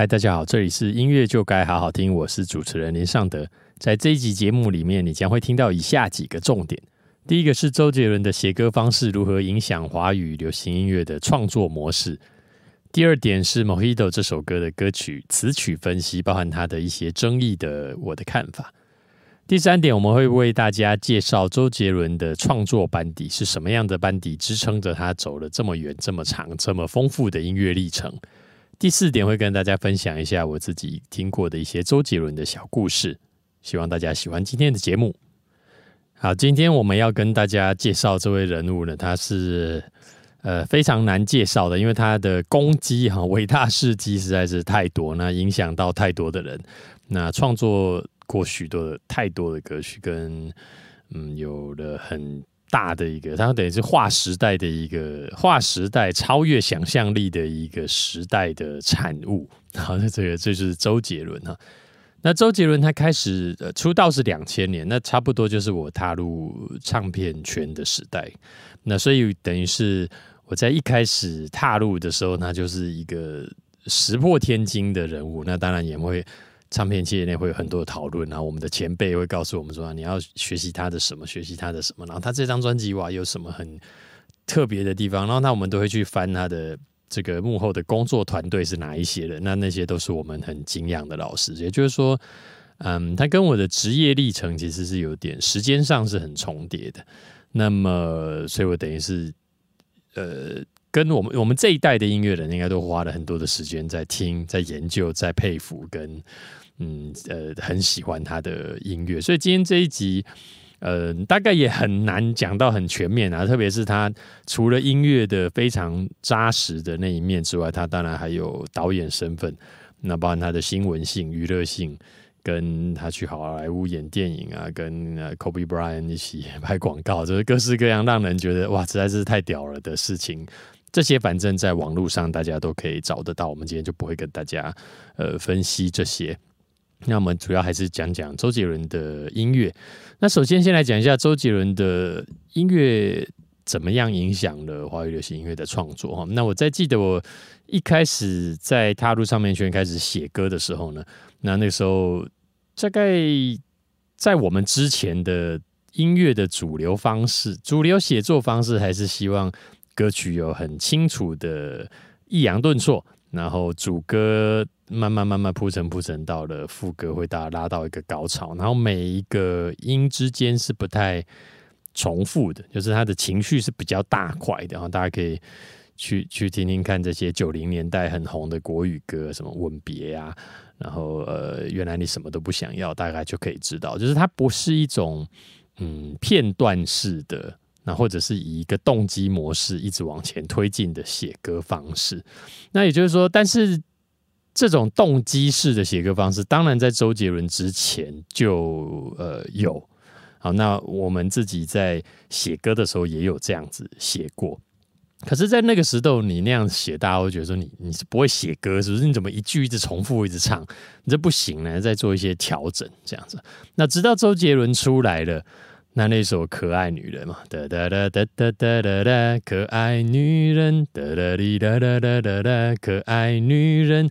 嗨，大家好，这里是音乐就该好好听，我是主持人林尚德。在这一集节目里面，你将会听到以下几个重点：第一个是周杰伦的写歌方式如何影响华语流行音乐的创作模式；第二点是《Mojito》这首歌的歌曲词曲分析，包含他的一些争议的我的看法；第三点，我们会为大家介绍周杰伦的创作班底是什么样的班底，支撑着他走了这么远、这么长、这么丰富的音乐历程。第四点会跟大家分享一下我自己听过的一些周杰伦的小故事，希望大家喜欢今天的节目。好，今天我们要跟大家介绍这位人物呢，他是呃非常难介绍的，因为他的功绩哈伟大事迹实在是太多，那影响到太多的人，那创作过许多的太多的歌曲，跟嗯有了很。大的一个，它等于是划时代的一个划时代，超越想象力的一个时代的产物。好，那这个这就是周杰伦哈。那周杰伦他开始呃出道是两千年，那差不多就是我踏入唱片圈的时代。那所以等于是我在一开始踏入的时候，那就是一个石破天惊的人物。那当然也会。唱片界内会有很多的讨论，然后我们的前辈会告诉我们说，你要学习他的什么，学习他的什么，然后他这张专辑哇有什么很特别的地方，然后那我们都会去翻他的这个幕后的工作团队是哪一些人，那那些都是我们很敬仰的老师，也就是说，嗯，他跟我的职业历程其实是有点时间上是很重叠的，那么，所以我等于是，呃。跟我们我们这一代的音乐人，应该都花了很多的时间在听、在研究、在佩服，跟嗯呃很喜欢他的音乐。所以今天这一集，呃，大概也很难讲到很全面啊。特别是他除了音乐的非常扎实的那一面之外，他当然还有导演身份，那包含他的新闻性、娱乐性。跟他去好莱坞演电影啊，跟 Kobe Bryant 一起拍广告，就是各式各样让人觉得哇，实在是太屌了的事情。这些反正在网络上大家都可以找得到。我们今天就不会跟大家呃分析这些。那我们主要还是讲讲周杰伦的音乐。那首先先来讲一下周杰伦的音乐怎么样影响了华语流行音乐的创作哈。那我在记得我一开始在踏入唱片圈开始写歌的时候呢。那那时候，大概在我们之前的音乐的主流方式、主流写作方式，还是希望歌曲有很清楚的抑扬顿挫，然后主歌慢慢慢慢铺陈铺陈到了副歌会大家拉到一个高潮，然后每一个音之间是不太重复的，就是他的情绪是比较大块的，然后大家可以去去听听看这些九零年代很红的国语歌，什么吻别啊。然后呃，原来你什么都不想要，大概就可以知道，就是它不是一种嗯片段式的，那或者是以一个动机模式一直往前推进的写歌方式。那也就是说，但是这种动机式的写歌方式，当然在周杰伦之前就呃有。好，那我们自己在写歌的时候也有这样子写过。可是，在那个时候，你那样写，大家会觉得说你你是不会写歌，是不是？你怎么一句一直重复，一直唱，你这不行呢？再做一些调整，这样子。那直到周杰伦出来了，那那首《可爱女人》嘛，哒哒哒哒哒哒哒，可爱女人，哒哒哩哒哒哒哒哒，可爱女人，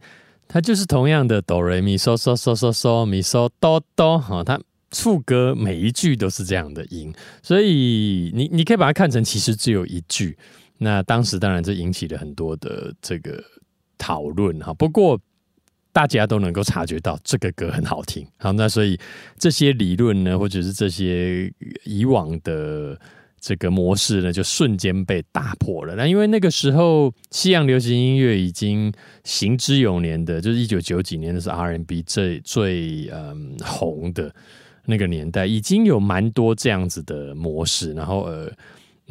它就是同样的哆来咪嗦嗦嗦嗦嗦咪嗦哆哆，哈，它副歌每一句都是这样的音，所以你你可以把它看成其实只有一句。那当时当然这引起了很多的这个讨论哈，不过大家都能够察觉到这个歌很好听，好，那所以这些理论呢，或者是这些以往的这个模式呢，就瞬间被打破了。那因为那个时候西洋流行音乐已经行之有年的，就是一九九几年的是 R&B 最最嗯红的那个年代，已经有蛮多这样子的模式，然后呃。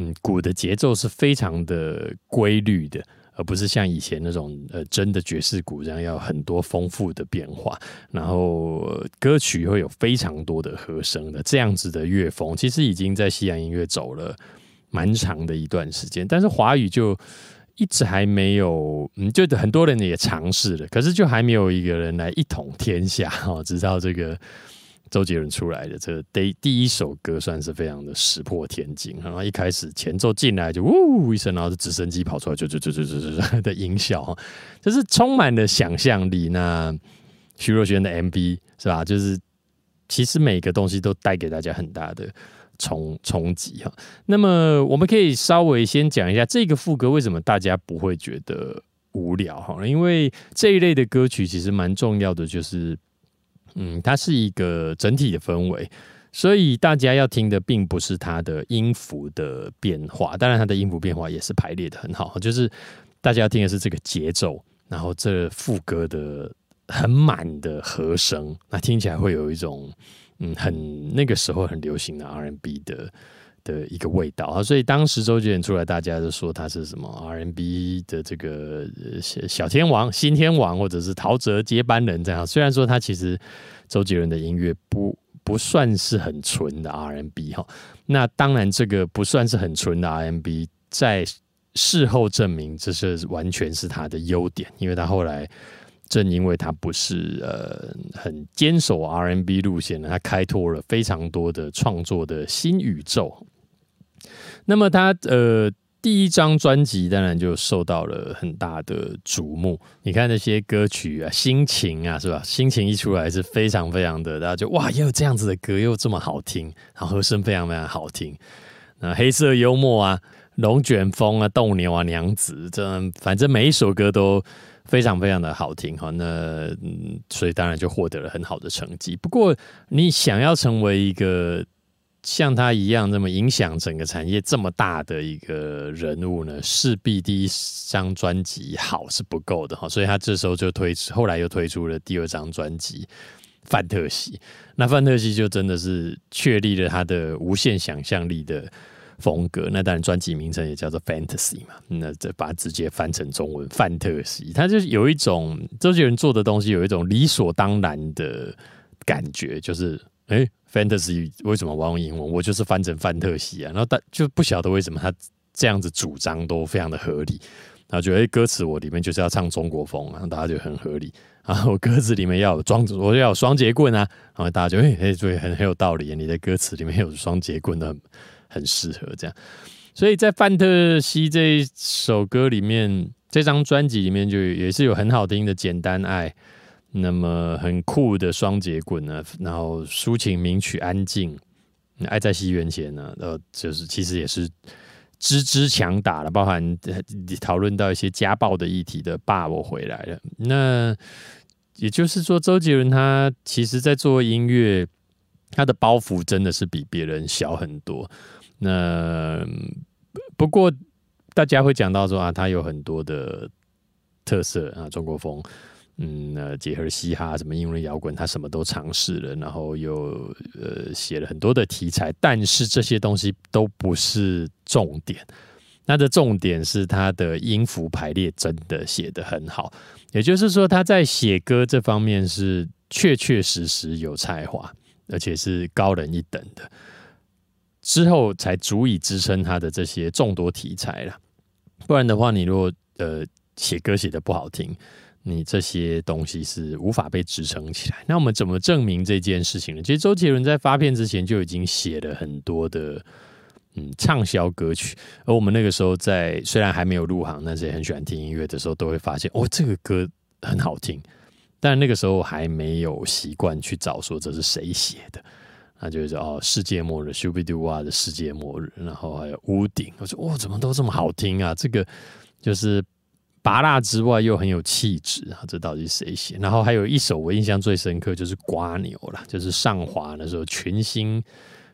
嗯，鼓的节奏是非常的规律的，而不是像以前那种呃真的爵士鼓这样要很多丰富的变化。然后歌曲会有非常多的和声的这样子的乐风，其实已经在西洋音乐走了蛮长的一段时间。但是华语就一直还没有，嗯，就很多人也尝试了，可是就还没有一个人来一统天下哈。直到这个周杰伦出来的这第第一首歌算是非常的石破天惊，然后一开始前奏进来就呜一声，然后直升机跑出来就就就就就就的音效，就是充满了想象力。那徐若瑄的 MV 是吧？就是其实每个东西都带给大家很大的冲冲击哈。那么我们可以稍微先讲一下这个副歌为什么大家不会觉得无聊哈？因为这一类的歌曲其实蛮重要的，就是。嗯，它是一个整体的氛围，所以大家要听的并不是它的音符的变化，当然它的音符变化也是排列的很好，就是大家要听的是这个节奏，然后这副歌的很满的和声，那听起来会有一种嗯很那个时候很流行的 R&B 的。的一个味道啊，所以当时周杰伦出来，大家都说他是什么 R&B 的这个小天王、新天王，或者是陶喆接班人这样。虽然说他其实周杰伦的音乐不不算是很纯的 R&B 哈，那当然这个不算是很纯的 R&B，在事后证明这是完全是他的优点，因为他后来正因为他不是呃很坚守 R&B 路线的，他开拓了非常多的创作的新宇宙。那么他呃第一张专辑当然就受到了很大的瞩目。你看那些歌曲啊，心情啊，是吧？心情一出来是非常非常的，大家就哇，也有这样子的歌，又这么好听，然后和声非常非常好听。那黑色幽默啊，龙卷风啊，斗牛啊，娘子，这反正每一首歌都非常非常的好听哈。那所以当然就获得了很好的成绩。不过你想要成为一个。像他一样这么影响整个产业这么大的一个人物呢，势必第一张专辑好是不够的哈，所以他这时候就推出，后来又推出了第二张专辑《范特西》。那《范特西》就真的是确立了他的无限想象力的风格。那当然，专辑名称也叫做《Fantasy》嘛，那这把它直接翻成中文《范特西》，他就有一种周杰伦做的东西，有一种理所当然的感觉，就是哎。Fantasy 为什么我用英文？我就是翻成范特西啊，然后但就不晓得为什么他这样子主张都非常的合理，然后觉得歌词我里面就是要唱中国风啊，大家就很合理然后。我歌词里面要有装，我要有双节棍啊，然后大家就哎哎，对，很很有道理，你的歌词里面有双节棍的，很适合这样。所以在范特西这一首歌里面，这张专辑里面就也是有很好听的简单爱。那么很酷的双节棍呢，然后抒情名曲《安静》，爱在西元前呢，呃，就是其实也是支支强打了，包含讨论到一些家暴的议题的《爸，我回来了》。那也就是说，周杰伦他其实在做音乐，他的包袱真的是比别人小很多。那不过大家会讲到说啊，他有很多的特色啊，中国风。嗯，那结合嘻哈什么英伦摇滚，他什么都尝试了，然后又呃写了很多的题材，但是这些东西都不是重点。那的重点是他的音符排列真的写得很好，也就是说他在写歌这方面是确确实实有才华，而且是高人一等的。之后才足以支撑他的这些众多题材了。不然的话，你如果呃写歌写的不好听。你这些东西是无法被支撑起来。那我们怎么证明这件事情呢？其实周杰伦在发片之前就已经写了很多的嗯畅销歌曲，而我们那个时候在虽然还没有入行，但是也很喜欢听音乐的时候，都会发现哦，这个歌很好听。但那个时候还没有习惯去找说这是谁写的，那就是哦，世界末日 s h u b i d u a 的世界末日，然后还有屋顶，我说哦，怎么都这么好听啊？这个就是。拔辣之外又很有气质啊！这到底是谁写？然后还有一首我印象最深刻就是《瓜牛》了，就是上华的时候群星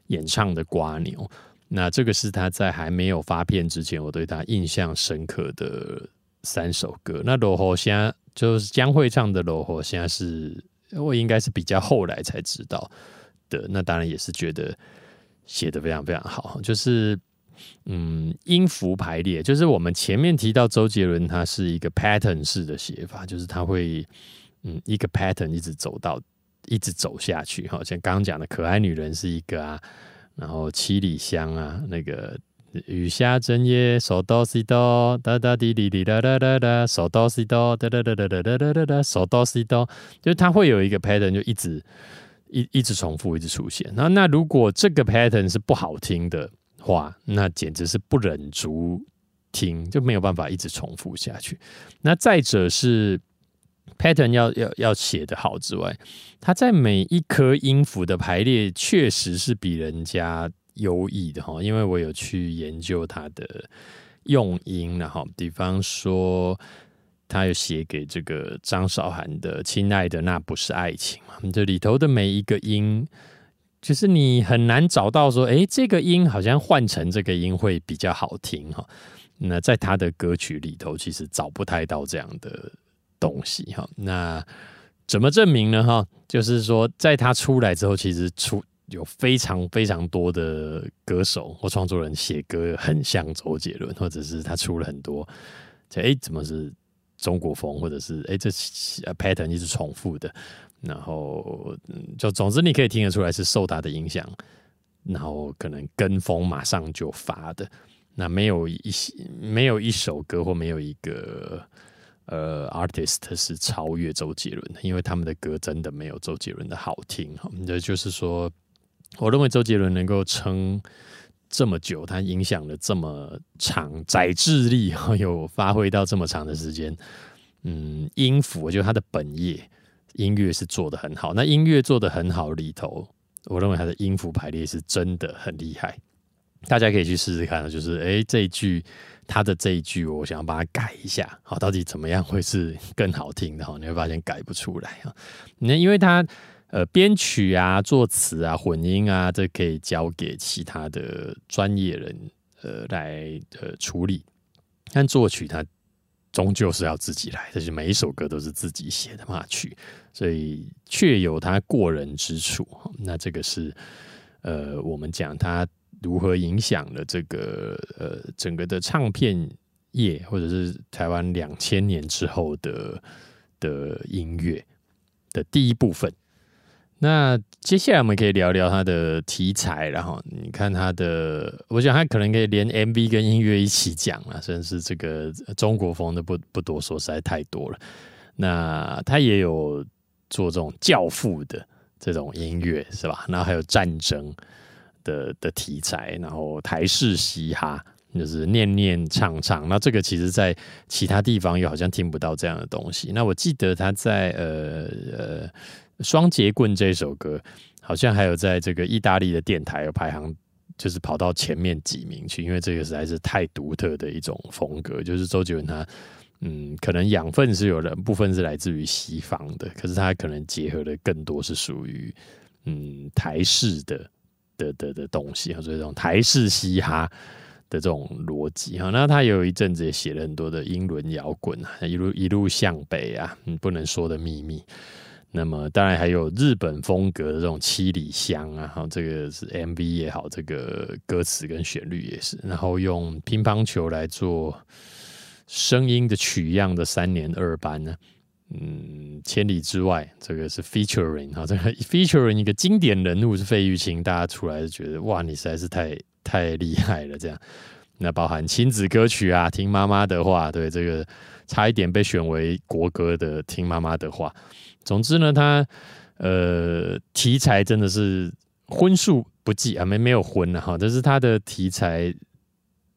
演唱的《瓜牛》。那这个是他在还没有发片之前，我对他印象深刻的三首歌。那《罗火虾》就是江蕙唱的《罗火虾》，是我应该是比较后来才知道的。那当然也是觉得写的非常非常好，就是。嗯，音符排列就是我们前面提到周杰伦，他是一个 pattern 式的写法，就是他会嗯一个 pattern 一直走到一直走下去。好像刚刚讲的可爱女人是一个啊，然后七里香啊，那个雨下整夜，手哆西哆哒哒滴滴滴哒哒哒哒，手哆西哆哒哒哒哒哒哒哒哒，手哆西哆，就是他会有一个 pattern 就一直一一直重复，一直出现。那那如果这个 pattern 是不好听的话，那简直是不忍足听，就没有办法一直重复下去。那再者是 pattern 要要要写的好之外，它在每一颗音符的排列确实是比人家优异的哈。因为我有去研究它的用音，然后比方说。他有写给这个张韶涵的《亲爱的那不是爱情》嘛？这里头的每一个音，就是你很难找到说，哎，这个音好像换成这个音会比较好听哈。那在他的歌曲里头，其实找不太到这样的东西哈。那怎么证明呢？哈，就是说，在他出来之后，其实出有非常非常多的歌手或创作人写歌很像周杰伦，或者是他出了很多，哎，怎么是？中国风，或者是哎，这 pattern 一直重复的，然后就总之你可以听得出来是受他的影响，然后可能跟风马上就发的，那没有一没有一首歌或没有一个呃 artist 是超越周杰伦的，因为他们的歌真的没有周杰伦的好听哈。这就是说，我认为周杰伦能够撑。这么久，他影响了这么长，载智力 有发挥到这么长的时间。嗯，音符，我觉得它的本业音乐是做的很好。那音乐做的很好里头，我认为它的音符排列是真的很厉害。大家可以去试试看，就是哎，这一句它的这一句，我想要把它改一下，好，到底怎么样会是更好听的？哈，你会发现改不出来啊。那因为它。呃，编曲啊、作词啊、混音啊，这可以交给其他的专业人呃来呃处理。但作曲它终究是要自己来，就是每一首歌都是自己写的嘛曲，所以确有他过人之处。那这个是呃，我们讲他如何影响了这个呃整个的唱片业，或者是台湾两千年之后的的音乐的第一部分。那接下来我们可以聊聊他的题材，然后你看他的，我想他可能可以连 MV 跟音乐一起讲了，甚至这个中国风的不不多说，实在太多了。那他也有做这种教父的这种音乐，是吧？然后还有战争的的题材，然后台式嘻哈，就是念念唱唱。那这个其实在其他地方又好像听不到这样的东西。那我记得他在呃呃。双节棍这首歌，好像还有在这个意大利的电台有排行，就是跑到前面几名去，因为这个实在是太独特的一种风格。就是周杰伦他，嗯，可能养分是有人部分是来自于西方的，可是他可能结合的更多是属于嗯台式的的的的东西啊，所以这种台式嘻哈的这种逻辑哈。那他有一阵子也写了很多的英伦摇滚啊，一路一路向北啊，嗯，不能说的秘密。那么当然还有日本风格的这种七里香啊，哈，这个是 MV 也好，这个歌词跟旋律也是，然后用乒乓球来做声音的取样的三年二班呢，嗯，千里之外这个是 featuring 啊，这个 featuring 一个经典人物是费玉清，大家出来就觉得哇，你实在是太太厉害了，这样，那包含亲子歌曲啊，听妈妈的话，对这个差一点被选为国歌的听妈妈的话。总之呢，他呃题材真的是荤素不忌啊，没没有荤的哈，但是他的题材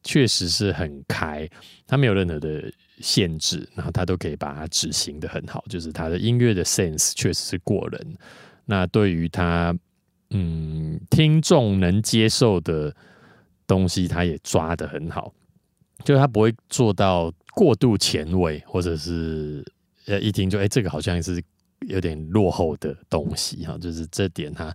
确实是很开，他没有任何的限制，然后他都可以把它执行的很好，就是他的音乐的 sense 确实是过人。那对于他嗯听众能接受的东西，他也抓的很好，就是他不会做到过度前卫，或者是呃一听就哎这个好像是。有点落后的东西哈，就是这点他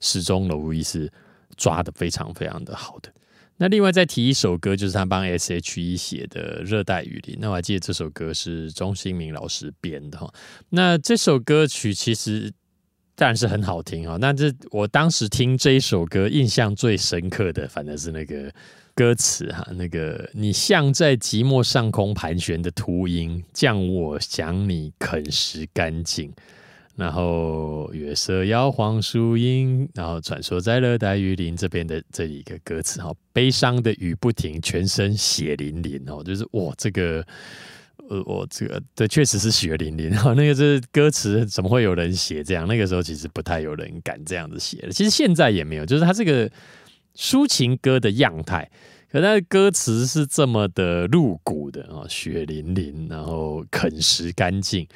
始终无疑是抓的非常非常的好的。那另外再提一首歌，就是他帮 S.H.E 写的《热带雨林》。那我还记得这首歌是钟兴明老师编的哈。那这首歌曲其实当然是很好听哈。那这我当时听这一首歌印象最深刻的，反正是那个。歌词哈，那个你像在寂寞上空盘旋的秃鹰，将我想你啃食干净。然后月色摇晃树荫，然后传说在热带雨林这边的这一个歌词哈，悲伤的雨不停，全身血淋淋哦，就是哇，这个呃，我这个对，确实是血淋淋。然 后那个是歌词，怎么会有人写这样？那个时候其实不太有人敢这样子写了。其实现在也没有，就是他这个抒情歌的样态，可他的歌词是这么的露骨的啊，血淋淋，然后啃食干净。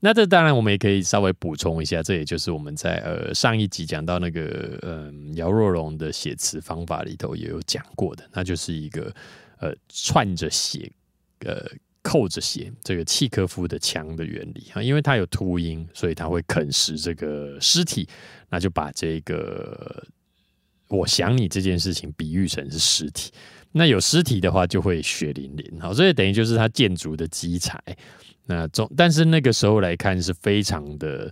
那这当然我们也可以稍微补充一下，这也就是我们在呃上一集讲到那个嗯姚若龙的写词方法里头也有讲过的，那就是一个呃串着写呃。扣着写这个契科夫的枪的原理啊，因为它有秃鹰，所以它会啃食这个尸体，那就把这个我想你这件事情比喻成是尸体。那有尸体的话，就会血淋淋。好，所以等于就是它建筑的基材。那总但是那个时候来看是非常的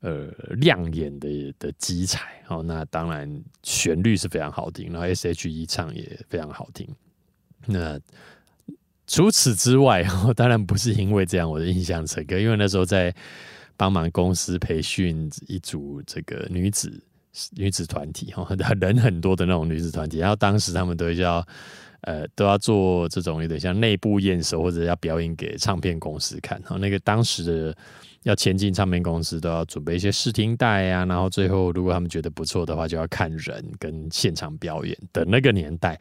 呃亮眼的的基材。好，那当然旋律是非常好听，然后 S.H.E 唱也非常好听。那除此之外，当然不是因为这样我的印象深刻，因为那时候在帮忙公司培训一组这个女子女子团体哈，人很多的那种女子团体，然后当时他们都要呃都要做这种有点像内部验收或者要表演给唱片公司看，然后那个当时的要前进唱片公司都要准备一些试听带啊，然后最后如果他们觉得不错的话，就要看人跟现场表演的那个年代，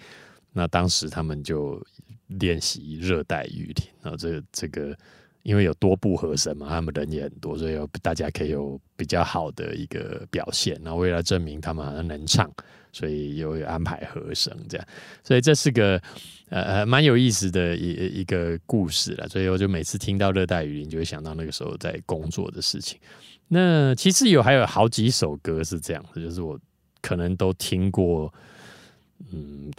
那当时他们就。练习热带雨林，然后这这个因为有多部和声嘛，他们人也很多，所以大家可以有比较好的一个表现。然后为了证明他们好像能唱，所以有安排和声这样。所以这是个呃呃蛮有意思的一一个故事了。所以我就每次听到热带雨林，就会想到那个时候在工作的事情。那其实有还有好几首歌是这样的，就是我可能都听过，嗯。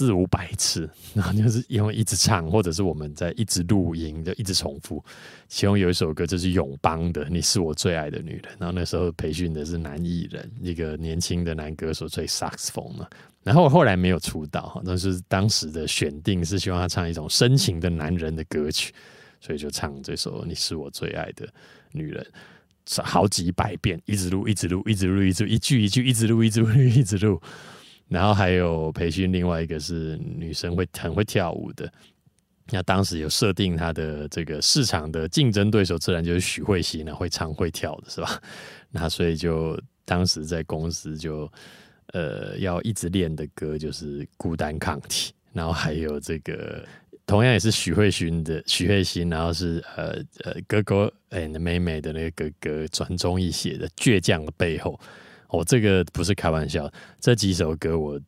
四五百次，然后就是因为一直唱，或者是我们在一直录音，就一直重复。其中有一首歌就是永邦的《你是我最爱的女人》，然后那时候培训的是男艺人，一个年轻的男歌手吹萨克斯风嘛。然后后来没有出道，但是当时的选定是希望他唱一种深情的男人的歌曲，所以就唱这首《你是我最爱的女人》，好几百遍，一直录，一直录，一直录，一直一句一句，一直录，一直录，一直录。然后还有培训，另外一个是女生会很会跳舞的。那当时有设定她的这个市场的竞争对手，自然就是许慧欣呢，会唱会跳的是吧？那所以就当时在公司就呃要一直练的歌就是《孤单抗体》，然后还有这个同样也是许慧欣的许慧欣，然后是呃呃哥哥 and 妹妹的那个哥哥转中译写的《倔强的背后》。我这个不是开玩笑，这几首歌我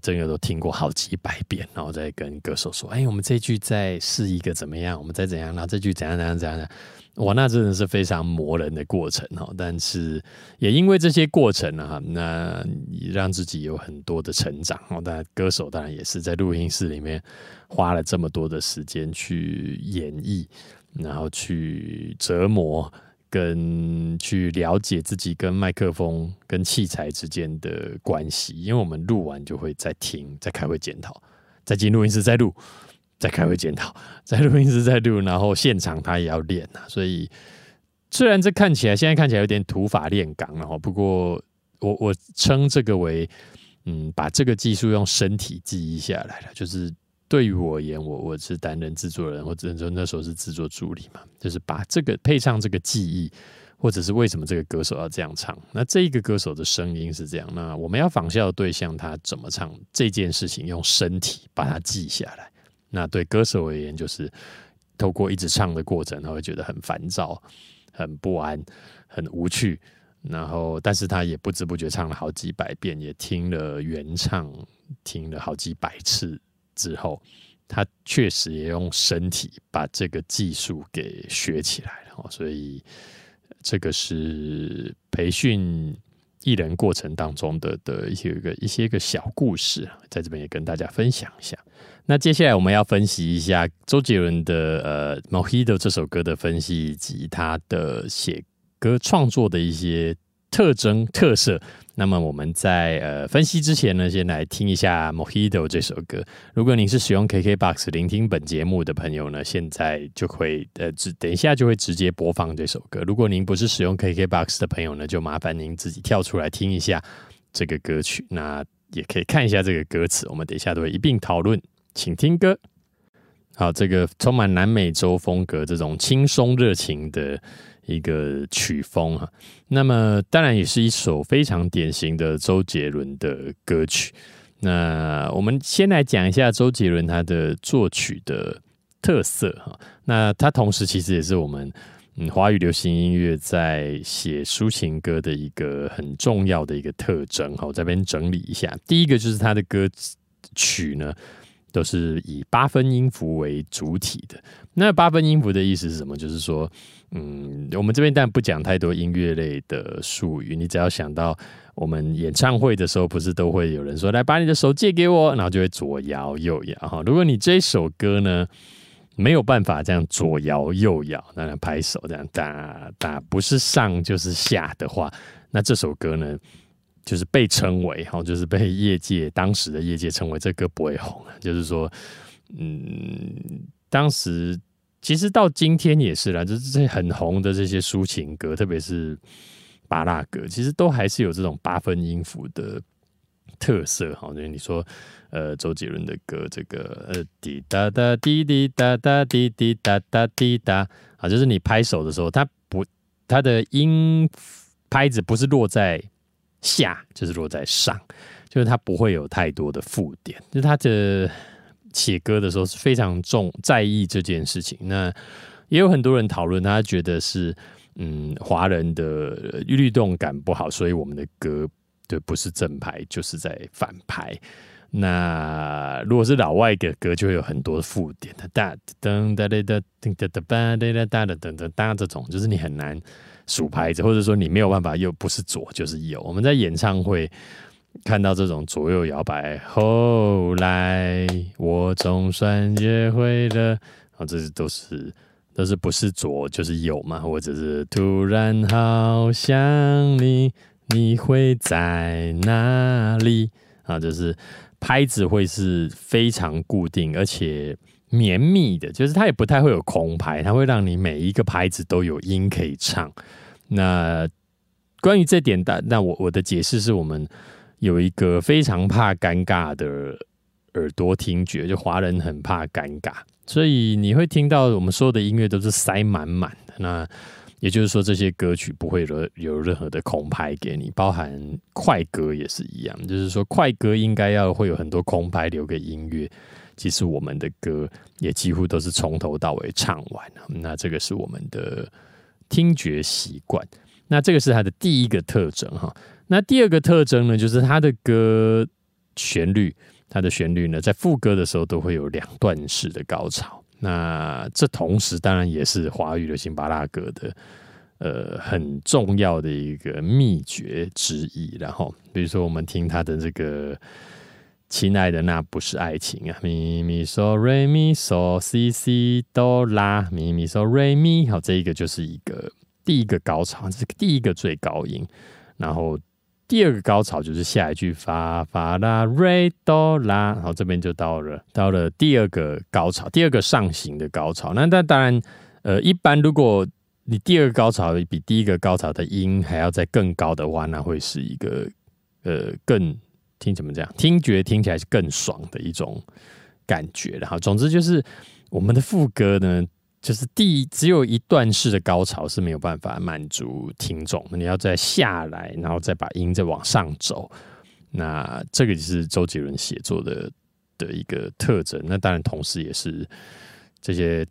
真的都听过好几百遍，然后再跟歌手说：“哎，我们这句再试一个怎么样？我们再怎样？然后这句怎样怎样怎样？哇，那真的是非常磨人的过程哦！但是也因为这些过程啊，那让自己有很多的成长哦。但歌手当然也是在录音室里面花了这么多的时间去演绎，然后去折磨。”跟去了解自己跟麦克风、跟器材之间的关系，因为我们录完就会再听、再开会检讨，再进录音室再录，再开会检讨，在录音室再录，然后现场他也要练啊。所以虽然这看起来现在看起来有点土法炼钢了哈，不过我我称这个为嗯，把这个技术用身体记忆下来了，就是。对于我而言，我我是担任制作人，或者说那时候是制作助理嘛，就是把这个配上这个记忆，或者是为什么这个歌手要这样唱，那这一个歌手的声音是这样，那我们要仿效的对象他怎么唱这件事情，用身体把它记下来。那对歌手而言，就是透过一直唱的过程，他会觉得很烦躁、很不安、很无趣，然后但是他也不知不觉唱了好几百遍，也听了原唱听了好几百次。之后，他确实也用身体把这个技术给学起来了，所以这个是培训艺人过程当中的的一些个一些个小故事，在这边也跟大家分享一下。那接下来我们要分析一下周杰伦的呃《Mojito》这首歌的分析，以及他的写歌创作的一些特征特色。那么我们在呃分析之前呢，先来听一下《Mojito》这首歌。如果您是使用 KKBOX 聆听本节目的朋友呢，现在就会呃，直等一下就会直接播放这首歌。如果您不是使用 KKBOX 的朋友呢，就麻烦您自己跳出来听一下这个歌曲。那也可以看一下这个歌词，我们等一下都会一并讨论。请听歌。好，这个充满南美洲风格，这种轻松热情的一个曲风啊。那么，当然也是一首非常典型的周杰伦的歌曲。那我们先来讲一下周杰伦他的作曲的特色哈。那他同时其实也是我们嗯华语流行音乐在写抒情歌的一个很重要的一个特征哈。这边整理一下，第一个就是他的歌曲呢。都是以八分音符为主体的。那八分音符的意思是什么？就是说，嗯，我们这边当然不讲太多音乐类的术语，你只要想到我们演唱会的时候，不是都会有人说：“来，把你的手借给我。”然后就会左摇右摇哈。如果你这首歌呢没有办法这样左摇右摇，那拍手这样哒哒，不是上就是下的话，那这首歌呢？就是被称为哈，就是被业界当时的业界称为这歌不会红就是说，嗯，当时其实到今天也是啦，就是这很红的这些抒情歌，特别是巴拉歌，其实都还是有这种八分音符的特色哈。就你说，呃，周杰伦的歌，这个呃滴答答滴滴答答滴滴答答滴答，啊，就是你拍手的时候，它不，它的音拍子不是落在。下就是落在上，就是它不会有太多的附点。就是它的写歌的时候是非常重在意这件事情。那也有很多人讨论，他觉得是嗯华人的律动感不好，所以我们的歌对不是正拍就是在反拍。那如果是老外的歌，就会有很多附点，哒噔哒哒哒噔哒哒哒哒哒哒噔噔哒这种，就是你很难。数牌子，或者说你没有办法，又不是左就是右。我们在演唱会看到这种左右摇摆，后来我总算学会了，啊，这些都是都是不是左就是右嘛，或者是突然好想你，你会在哪里？啊，就是拍子会是非常固定而且绵密的，就是它也不太会有空拍，它会让你每一个拍子都有音可以唱。那关于这点，的，那我我的解释是我们有一个非常怕尴尬的耳朵听觉，就华人很怕尴尬，所以你会听到我们所有的音乐都是塞满满的。那也就是说，这些歌曲不会有有任何的空拍给你，包含快歌也是一样。就是说，快歌应该要会有很多空拍留给音乐，其实我们的歌也几乎都是从头到尾唱完那这个是我们的。听觉习惯，那这个是它的第一个特征哈。那第二个特征呢，就是它的歌旋律，它的旋律呢，在副歌的时候都会有两段式的高潮。那这同时当然也是华语流行巴拉歌的呃很重要的一个秘诀之一。然后，比如说我们听他的这个“亲爱的，那不是爱情啊”，咪咪嗦瑞咪嗦西西哆啦咪咪嗦瑞咪，好，这一个就是一个。第一个高潮这是第一个最高音，然后第二个高潮就是下一句发发啦瑞哆啦，然后这边就到了到了第二个高潮，第二个上行的高潮。那那当然，呃，一般如果你第二个高潮比第一个高潮的音还要再更高的话，那会是一个呃更听怎么讲，听觉听起来是更爽的一种感觉。然后总之就是我们的副歌呢。就是第只有一段式的高潮是没有办法满足听众，你要再下来，然后再把音再往上走。那这个就是周杰伦写作的的一个特征。那当然，同时也是这些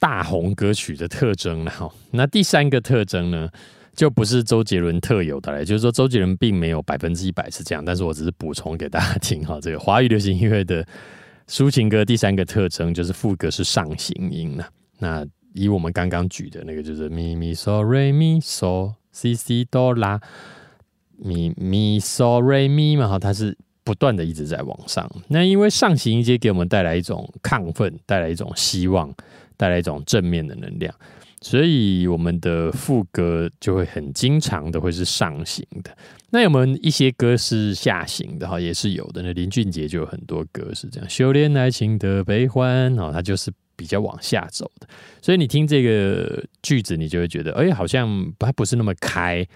大红歌曲的特征了。哈，那第三个特征呢，就不是周杰伦特有的了，就是说周杰伦并没有百分之一百是这样，但是我只是补充给大家听哈。这个华语流行音乐的抒情歌第三个特征就是副歌是上行音了。那以我们刚刚举的那个，就是咪咪嗦瑞咪嗦西西哆啦咪咪嗦瑞咪嘛，哈，它是不断的一直在往上。那因为上行音阶给我们带来一种亢奋，带来一种希望，带来一种正面的能量，所以我们的副歌就会很经常的会是上行的。那有没有一些歌是下行的？哈，也是有的。那林俊杰就有很多歌是这样，修炼爱情的悲欢，哦，他就是。比较往下走的，所以你听这个句子，你就会觉得，哎，好像它不是那么开，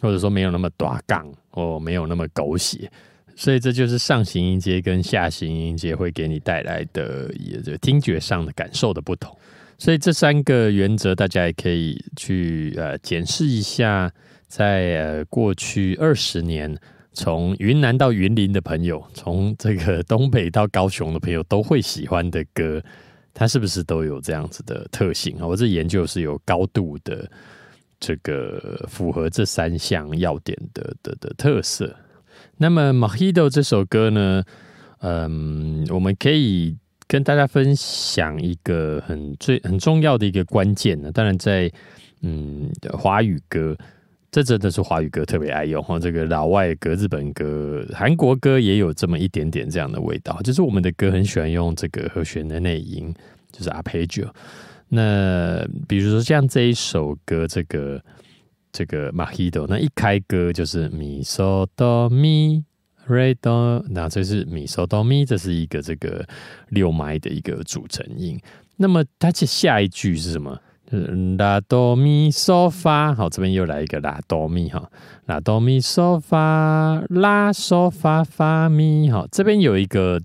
或者说没有那么短杠，或没有那么狗血，所以这就是上行音阶跟下行音阶会给你带来的也就听觉上的感受的不同。所以这三个原则，大家也可以去呃检视一下，在呃过去二十年，从云南到云林的朋友，从这个东北到高雄的朋友，都会喜欢的歌，它是不是都有这样子的特性啊？我这研究是有高度的这个符合这三项要点的的的特色。那么《Mojito》这首歌呢，嗯，我们可以。跟大家分享一个很最很重要的一个关键呢，当然在嗯华语歌，这真的是华语歌特别爱用哈。这个老外歌、日本歌、韩国歌也有这么一点点这样的味道，就是我们的歌很喜欢用这个和弦的内音，就是 arpeggio。那比如说像这一首歌，这个这个 Mojito，那一开歌就是 mi so do mi。Re do，那这是 mi so do mi，，这是一个这个六麦的一个组成音。那么它这下一句是什么？拉哆咪嗦发，好，这边又来一个拉哆咪哈，拉哆咪嗦发，拉嗦发发咪，好，这边有一个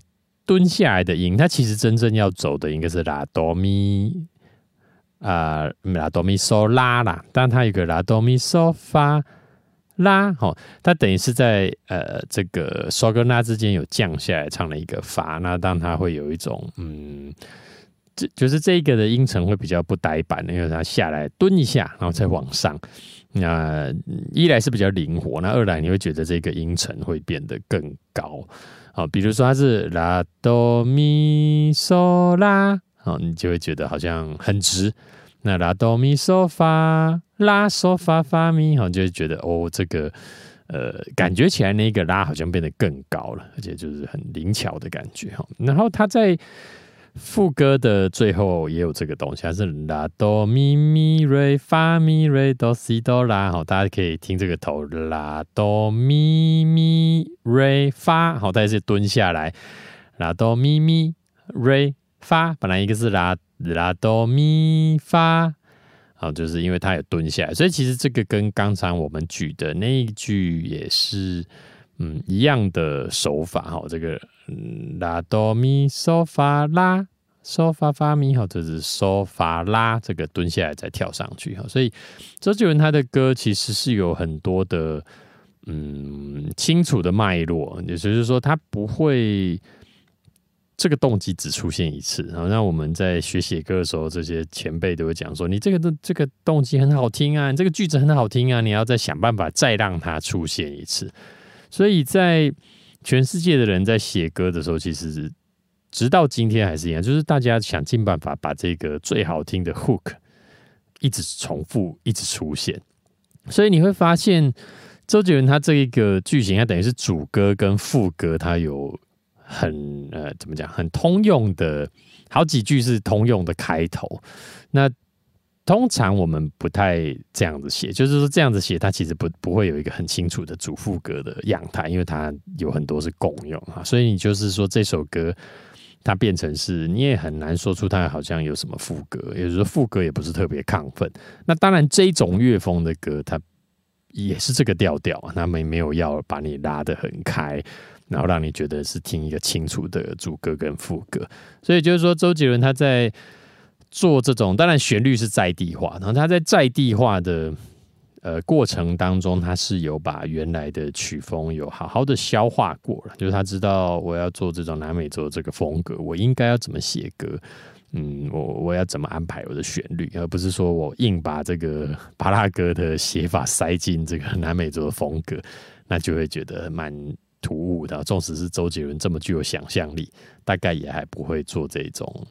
蹲下来的音，它其实真正要走的应该是拉哆咪啊，拉哆咪嗦拉啦，但它有个拉哆咪嗦发。拉，好，它等于是在呃这个嗦跟拉之间有降下来唱了一个发，那当它会有一种嗯，这就是这个的音程会比较不呆板，因为它下来蹲一下，然后再往上，那一来是比较灵活，那二来你会觉得这个音程会变得更高，好，比如说它是拉哆咪嗦拉，好，你就会觉得好像很直。那拉哆咪嗦发拉嗦发发咪，好像就会觉得哦，这个呃，感觉起来那个拉好像变得更高了，而且就是很灵巧的感觉哈。然后它在副歌的最后也有这个东西，它是拉哆咪咪瑞发咪瑞哆西哆拉，好，大家可以听这个头，拉哆咪咪瑞发，好，大家是蹲下来，拉哆咪咪瑞发，本来一个是拉。拉哆咪发，好，就是因为它有蹲下来，所以其实这个跟刚才我们举的那一句也是嗯一样的手法哈。这个拉哆咪嗦发拉嗦发发咪，好，这是嗦发拉，这个蹲下来再跳上去哈。所以周杰伦他的歌其实是有很多的嗯清楚的脉络，也就是说他不会。这个动机只出现一次，然后那我们在学写歌的时候，这些前辈都会讲说：“你这个的这个动机很好听啊，你这个句子很好听啊，你要再想办法再让它出现一次。”所以在全世界的人在写歌的时候，其实直到今天还是一样，就是大家想尽办法把这个最好听的 hook 一直重复，一直出现。所以你会发现，周杰伦他这一个剧情，他等于是主歌跟副歌，他有。很呃，怎么讲？很通用的，好几句是通用的开头。那通常我们不太这样子写，就是说这样子写，它其实不不会有一个很清楚的主副歌的样态，因为它有很多是共用啊。所以你就是说这首歌，它变成是你也很难说出它好像有什么副歌，也就是说副歌也不是特别亢奋。那当然这种乐风的歌，它也是这个调调，那没没有要把你拉得很开。然后让你觉得是听一个清楚的主歌跟副歌，所以就是说周杰伦他在做这种，当然旋律是在地化，然后他在在地化的呃过程当中，他是有把原来的曲风有好好的消化过了，就是他知道我要做这种南美洲这个风格，我应该要怎么写歌，嗯，我我要怎么安排我的旋律，而不是说我硬把这个巴拉格的写法塞进这个南美洲的风格，那就会觉得蛮。突兀的，纵使是周杰伦这么具有想象力，大概也还不会做这种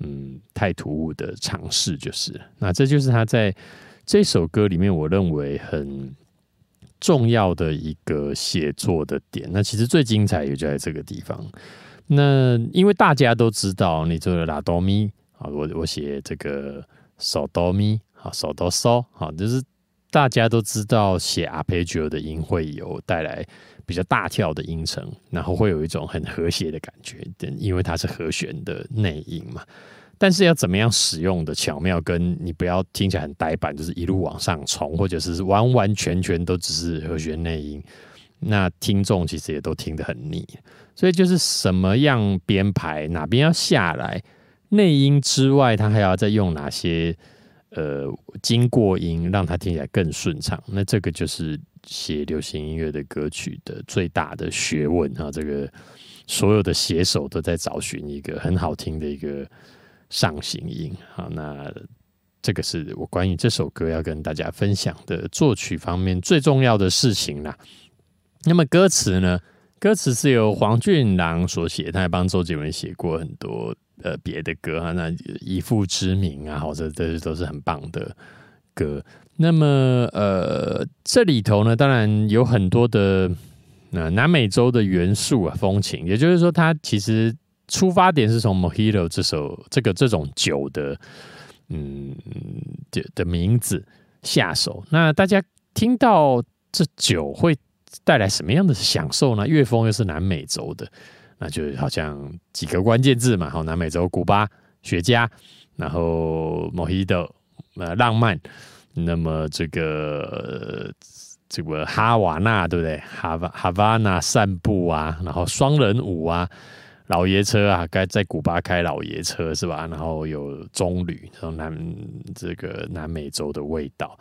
嗯太突兀的尝试。就是那这就是他在这首歌里面，我认为很重要的一个写作的点。那其实最精彩也就在这个地方。那因为大家都知道，你做了拉哆咪啊，我我写这个手哆咪啊，手哆嗦啊，就是大家都知道写阿佩吉的音会有带来。比较大跳的音程，然后会有一种很和谐的感觉，因为它是和弦的内音嘛。但是要怎么样使用的巧妙，跟你不要听起来很呆板，就是一路往上冲，或者是完完全全都只是和弦内音，那听众其实也都听得很腻，所以就是什么样编排，哪边要下来，内音之外，他还要再用哪些呃经过音，让它听起来更顺畅。那这个就是写流行音乐的歌曲的最大的学问啊！这个所有的写手都在找寻一个很好听的一个上行音。好，那这个是我关于这首歌要跟大家分享的作曲方面最重要的事情啦。那么歌词呢？歌词是由黄俊郎所写，他还帮周杰伦写过很多呃别的歌啊，那以父之名啊，或者这些都是很棒的歌。那么呃这里头呢，当然有很多的呃南美洲的元素啊，风情，也就是说，它其实出发点是从 Mojito 这首这个这种酒的嗯的的名字下手。那大家听到这酒会。带来什么样的享受呢？乐风又是南美洲的，那就好像几个关键字嘛，好，南美洲古巴雪茄，然后 Mojito 呃浪漫，那么这个这个哈瓦那对不对？哈瓦哈瓦那散步啊，然后双人舞啊，老爷车啊，该在古巴开老爷车是吧？然后有棕榈，然后南这个南美洲的味道，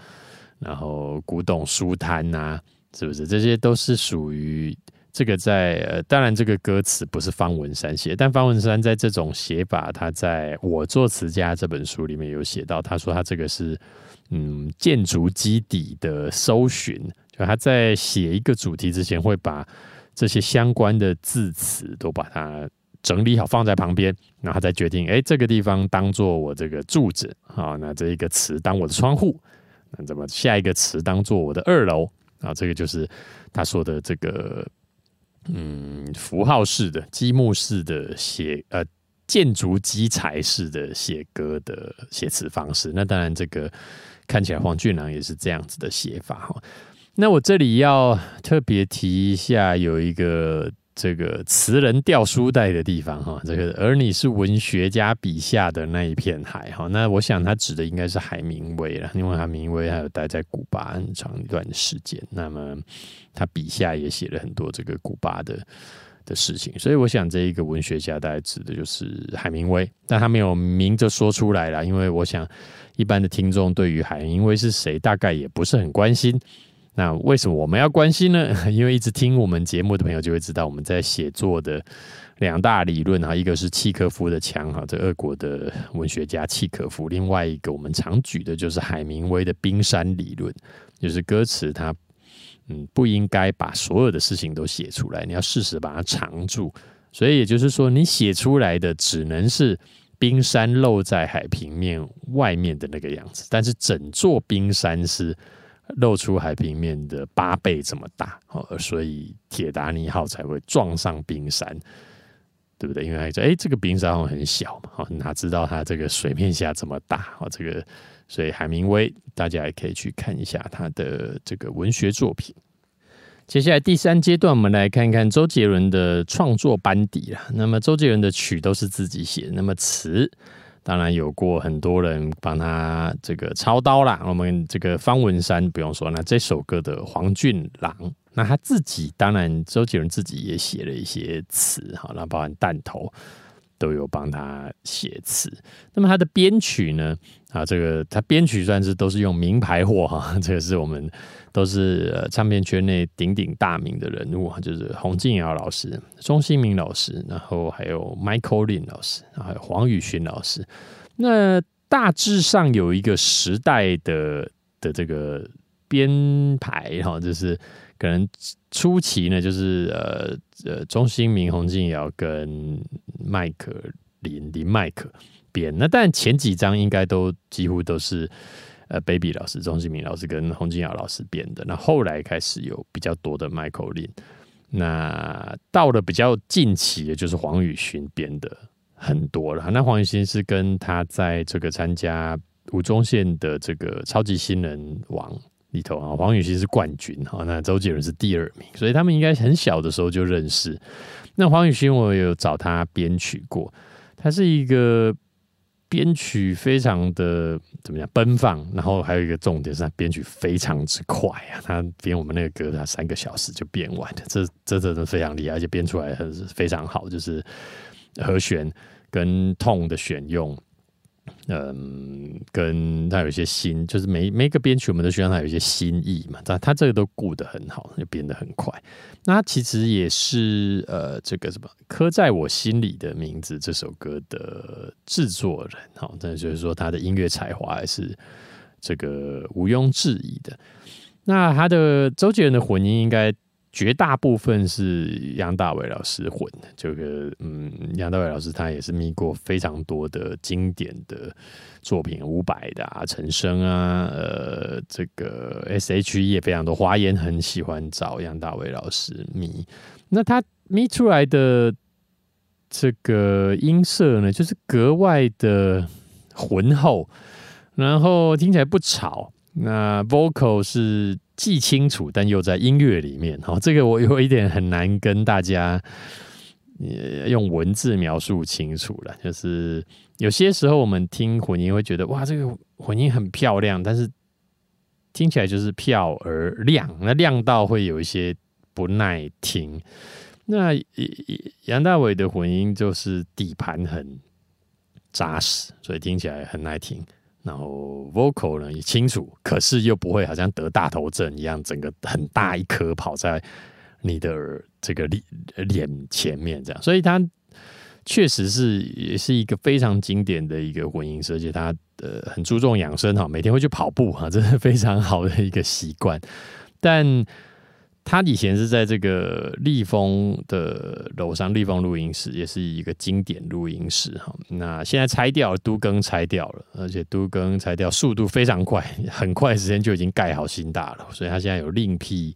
然后古董书摊呐。是不是？这些都是属于这个在呃，当然这个歌词不是方文山写，但方文山在这种写法，他在我作词家这本书里面有写到，他说他这个是嗯建筑基底的搜寻，就他在写一个主题之前，会把这些相关的字词都把它整理好放在旁边，然后再决定，哎，这个地方当做我这个柱子啊，那这一个词当我的窗户，那怎么下一个词当做我的二楼？啊，这个就是他说的这个，嗯，符号式的、积木式的写，呃，建筑基材式的写歌的写词方式。那当然，这个看起来黄俊郎也是这样子的写法哈。那我这里要特别提一下，有一个。这个词人掉书袋的地方哈，这个而你是文学家笔下的那一片海哈，那我想他指的应该是海明威了，因为海明威还有待在古巴很长一段时间，那么他笔下也写了很多这个古巴的的事情，所以我想这一个文学家大概指的就是海明威，但他没有明着说出来了，因为我想一般的听众对于海明威是谁大概也不是很关心。那为什么我们要关心呢？因为一直听我们节目的朋友就会知道，我们在写作的两大理论啊，一个是契科夫的枪哈，这俄国的文学家契科夫；另外一个我们常举的就是海明威的冰山理论，就是歌词它嗯不应该把所有的事情都写出来，你要适时把它藏住。所以也就是说，你写出来的只能是冰山露在海平面外面的那个样子，但是整座冰山是。露出海平面的八倍这么大哦，所以铁达尼号才会撞上冰山，对不对？因为还说，哎，这个冰山很小嘛，哦，哪知道它这个水面下这么大哦，这个，所以海明威大家也可以去看一下他的这个文学作品。接下来第三阶段，我们来看看周杰伦的创作班底了。那么周杰伦的曲都是自己写，那么词。当然有过很多人帮他这个操刀啦。我们这个方文山不用说，那这首歌的黄俊郎，那他自己当然周杰伦自己也写了一些词，哈，那包含弹头都有帮他写词。那么他的编曲呢？啊，这个他编曲算是都是用名牌货哈，这个是我们。都是唱片圈内鼎鼎大名的人物，就是洪敬尧老师、钟兴民老师，然后还有 Michael Lin 老师，还有黄宇勋老师。那大致上有一个时代的的这个编排哈，就是可能初期呢，就是呃呃钟兴民、洪敬尧跟麦克林林麦克编。那但前几张应该都几乎都是。呃，Baby 老师、钟兴明老师跟洪金尧老师编的，那后来开始有比较多的 Michael Lin，那到了比较近期的，就是黄宇勋编的很多了。那黄宇勋是跟他在这个参加吴宗宪的这个超级新人王里头啊，黄宇欣是冠军哈，那周杰伦是第二名，所以他们应该很小的时候就认识。那黄宇欣我有找他编曲过，他是一个。编曲非常的怎么样奔放，然后还有一个重点是他编曲非常之快啊，他编我们那个歌，他三个小时就编完的，这这真的非常厉害，而且编出来很非常好，就是和弦跟痛的选用。嗯，跟他有一些新，就是每每一个编曲我们都希望他有一些新意嘛。他他这个都顾得很好，就编得很快。那其实也是呃，这个什么刻在我心里的名字这首歌的制作人，好，那就是说他的音乐才华还是这个毋庸置疑的。那他的周杰伦的混音应该。绝大部分是杨大伟老师混的，这个嗯，杨大伟老师他也是咪过非常多的经典的作品，伍佰的啊、陈升啊，呃，这个 S.H.E 也非常多，华研很喜欢找杨大伟老师咪。那他咪出来的这个音色呢，就是格外的浑厚，然后听起来不吵。那 vocal 是。既清楚，但又在音乐里面。哈，这个我有一点很难跟大家用文字描述清楚了。就是有些时候我们听混音会觉得，哇，这个混音很漂亮，但是听起来就是漂而亮，那亮到会有一些不耐听。那杨大伟的混音就是底盘很扎实，所以听起来很耐听。然后 vocal 呢也清楚，可是又不会好像得大头症一样，整个很大一颗跑在你的这个脸脸前面这样。所以它确实是也是一个非常经典的一个混音设计，他呃很注重养生哈，每天会去跑步哈，这是非常好的一个习惯，但。他以前是在这个立丰的楼上，立丰录音室也是一个经典录音室哈。那现在拆掉了，都更拆掉了，而且都更拆掉速度非常快，很快时间就已经盖好新大楼，所以他现在有另辟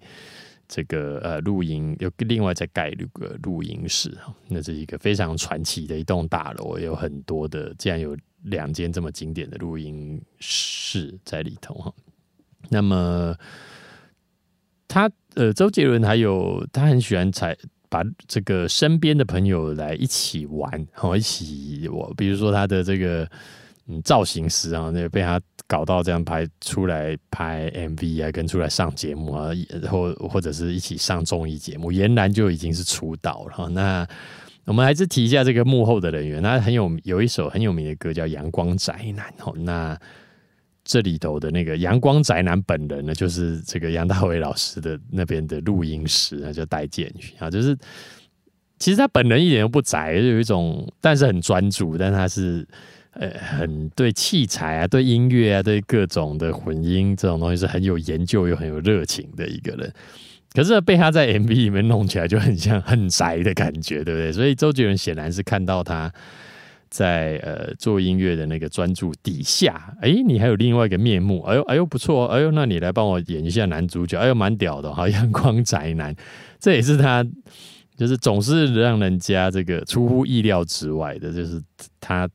这个呃录音，又另外再盖一个录音室哈。那是一个非常传奇的一栋大楼，有很多的，竟然有两间这么经典的录音室在里头哈。那么。他呃，周杰伦还有他很喜欢采把这个身边的朋友来一起玩，好一起我比如说他的这个嗯造型师啊，那被他搞到这样拍出来拍 MV 啊，跟出来上节目啊，或或者是一起上综艺节目，俨然就已经是出道了。那我们还是提一下这个幕后的人员，那很有有一首很有名的歌叫《阳光宅男》哦，那。这里头的那个阳光宅男本人呢，就是这个杨大伟老师的那边的录音师，那叫戴建宇啊。就是其实他本人一点都不宅，就有一种但是很专注，但他是呃很对器材啊、对音乐啊、对各种的混音这种东西是很有研究又很有热情的一个人。可是被他在 MV 里面弄起来就很像很宅的感觉，对不对？所以周杰伦显然是看到他。在呃做音乐的那个专注底下，哎，你还有另外一个面目，哎呦哎呦不错，哎呦那你来帮我演一下男主角，哎呦蛮屌的，好阳光宅男，这也是他就是总是让人家这个出乎意料之外的，就是他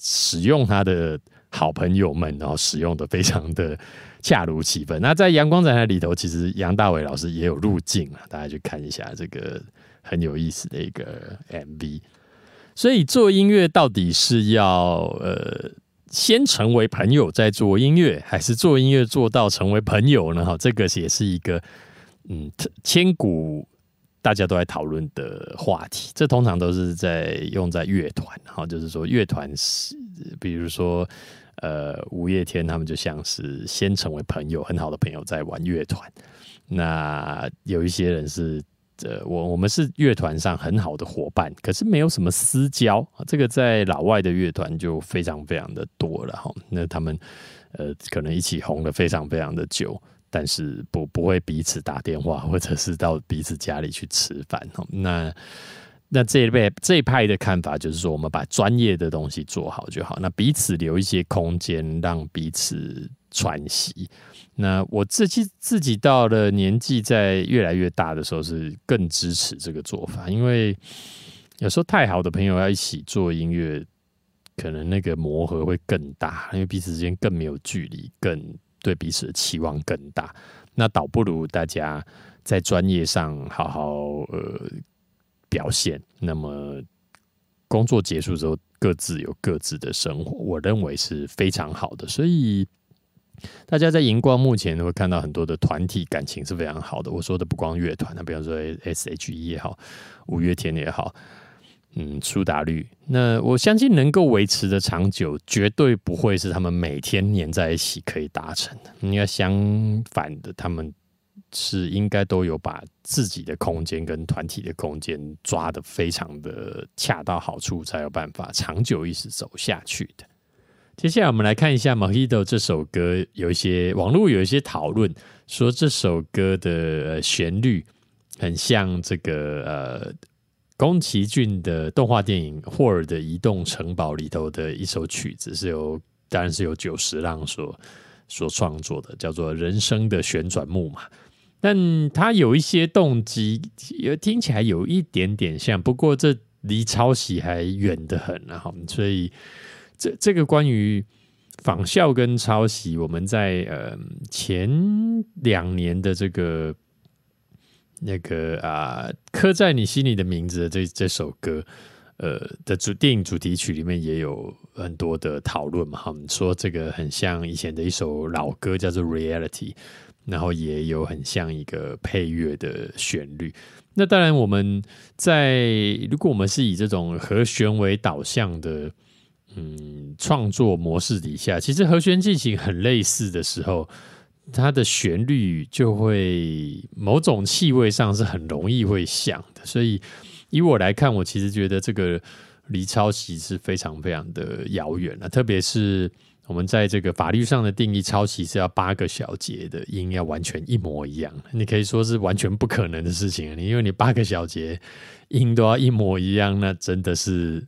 使用他的好朋友们，然后使用的非常的 恰如其分。那在阳光宅男里头，其实杨大伟老师也有入镜啊，大家去看一下这个很有意思的一个 MV。所以做音乐到底是要呃先成为朋友再做音乐，还是做音乐做到成为朋友呢？哈，这个也是一个嗯千古大家都在讨论的话题。这通常都是在用在乐团，哈，就是说乐团是比如说呃五月天他们就像是先成为朋友，很好的朋友在玩乐团。那有一些人是。呃，我我们是乐团上很好的伙伴，可是没有什么私交这个在老外的乐团就非常非常的多了哈。那他们呃，可能一起红了非常非常的久，但是不不会彼此打电话，或者是到彼此家里去吃饭哈。那那这一辈这一派的看法就是说，我们把专业的东西做好就好，那彼此留一些空间，让彼此喘息。那我自己自己到了年纪在越来越大的时候，是更支持这个做法，因为有时候太好的朋友要一起做音乐，可能那个磨合会更大，因为彼此之间更没有距离，更对彼此的期望更大。那倒不如大家在专业上好好呃表现，那么工作结束之后各自有各自的生活，我认为是非常好的。所以大家在荧光目前会看到很多的团体感情是非常好的。我说的不光乐团，那比方说 S.H.E 也好，五月天也好。嗯，苏打绿，那我相信能够维持的长久，绝对不会是他们每天黏在一起可以达成的。应该相反的，他们是应该都有把自己的空间跟团体的空间抓得非常的恰到好处，才有办法长久一直走下去的。接下来我们来看一下《Mojito》这首歌，有一些网络有一些讨论，说这首歌的旋律很像这个呃。宫崎骏的动画电影《霍尔的移动城堡》里头的一首曲子，是由当然是由久石让所所创作的，叫做《人生的旋转木马》。但它有一些动机，也听起来有一点点像，不过这离抄袭还远得很啊！所以这这个关于仿效跟抄袭，我们在呃前两年的这个。那个啊，刻在你心里的名字的这这首歌，呃的主电影主题曲里面也有很多的讨论嘛。哈，说这个很像以前的一首老歌，叫做《Reality》，然后也有很像一个配乐的旋律。那当然，我们在如果我们是以这种和弦为导向的嗯创作模式底下，其实和弦进行很类似的时候。它的旋律就会某种气味上是很容易会像的，所以以我来看，我其实觉得这个离抄袭是非常非常的遥远了。特别是我们在这个法律上的定义，抄袭是要八个小节的音要完全一模一样，你可以说是完全不可能的事情。你因为你八个小节音都要一模一样，那真的是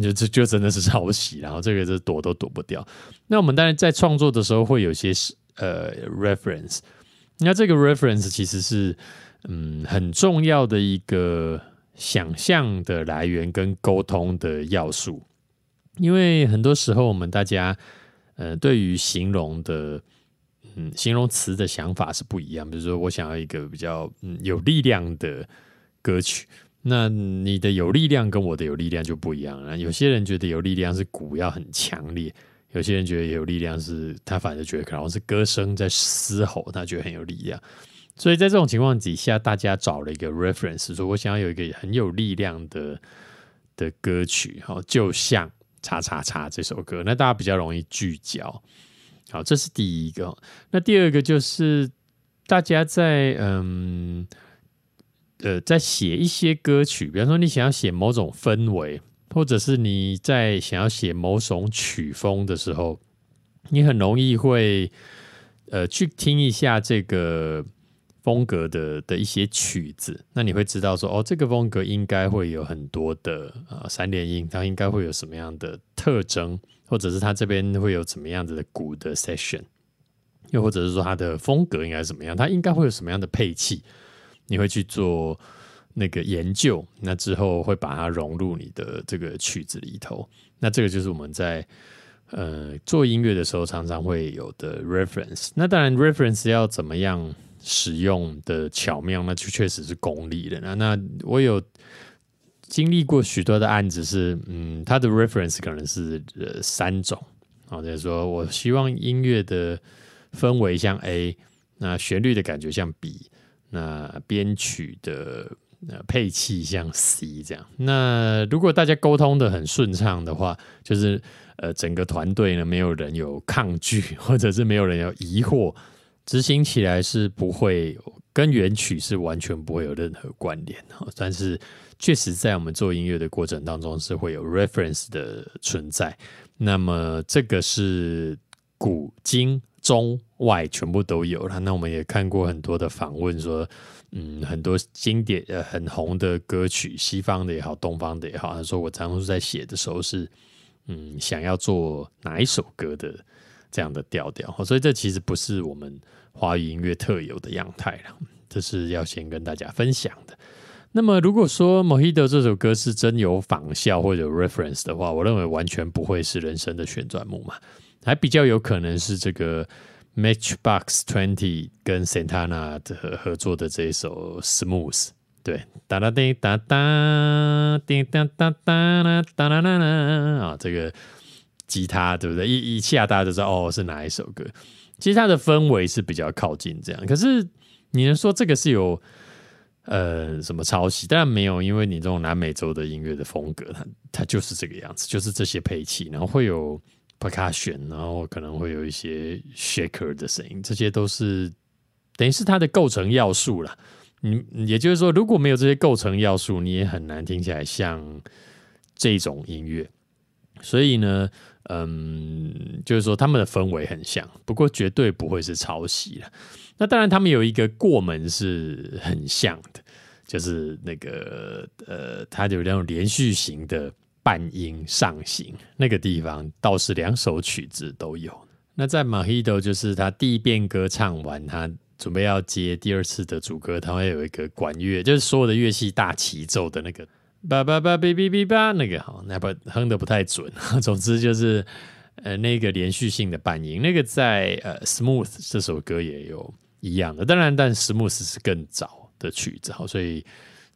就就就真的是抄袭，然后这个是躲都躲不掉。那我们当然在创作的时候会有些是。呃，reference，那这个 reference 其实是嗯很重要的一个想象的来源跟沟通的要素，因为很多时候我们大家呃对于形容的嗯形容词的想法是不一样，比如说我想要一个比较嗯有力量的歌曲，那你的有力量跟我的有力量就不一样了。有些人觉得有力量是鼓要很强烈。有些人觉得有力量，是他反而觉得可能是歌声在嘶吼，他觉得很有力量。所以在这种情况底下，大家找了一个 reference，说我想要有一个很有力量的的歌曲，好，就像《叉叉叉》这首歌，那大家比较容易聚焦。好，这是第一个。那第二个就是大家在嗯呃在写一些歌曲，比方说你想要写某种氛围。或者是你在想要写某种曲风的时候，你很容易会呃去听一下这个风格的的一些曲子，那你会知道说哦，这个风格应该会有很多的呃三连音，它应该会有什么样的特征，或者是它这边会有怎么样子的鼓的 session，又或者是说它的风格应该怎么样，它应该会有什么样的配器，你会去做。那个研究，那之后会把它融入你的这个曲子里头。那这个就是我们在呃做音乐的时候常常会有的 reference。那当然，reference 要怎么样使用的巧妙，那就确实是功力了。那那我有经历过许多的案子，是嗯，它的 reference 可能是呃三种啊，就是说我希望音乐的氛围像 A，那旋律的感觉像 B，那编曲的。呃，配器像 C 这样，那如果大家沟通的很顺畅的话，就是呃，整个团队呢，没有人有抗拒，或者是没有人有疑惑，执行起来是不会跟原曲是完全不会有任何关联哈。但是确实在我们做音乐的过程当中是会有 reference 的存在，那么这个是古今中外全部都有了。那我们也看过很多的访问说。嗯，很多经典呃很红的歌曲，西方的也好，东方的也好，他说我常常在写的时候是，嗯，想要做哪一首歌的这样的调调，所以这其实不是我们华语音乐特有的样态了，这是要先跟大家分享的。那么如果说《Mojito》这首歌是真有仿效或者 reference 的话，我认为完全不会是人生的旋转木马，还比较有可能是这个。Matchbox Twenty 跟 Santana 的合作的这一首 Smooth，对，哒哒叮哒哒叮哒哒哒啦哒啦啦啦啊，这个吉他对不对？一一下大家就知道哦是哪一首歌。其实它的氛围是比较靠近这样，可是你能说这个是有呃什么抄袭？当然没有，因为你这种南美洲的音乐的风格，它它就是这个样子，就是这些配器，然后会有 percussion，然后可能会有一些 shaker 的声音，这些都是等于是它的构成要素了。你也就是说，如果没有这些构成要素，你也很难听起来像这种音乐。所以呢，嗯，就是说他们的氛围很像，不过绝对不会是抄袭了。那当然，他们有一个过门是很像的，就是那个呃，它有那种连续型的半音上行，那个地方倒是两首曲子都有。那在马希多，就是他第一遍歌唱完，他。准备要接第二次的主歌，他会有一个管乐，就是所有的乐器大齐奏的那个叭叭叭哔哔哔叭那个好，那不哼的不太准。总之就是呃那个连续性的半音，那个在呃 Smooth 这首歌也有一样的。当然，但 Smooth 是更早的曲子，好，所以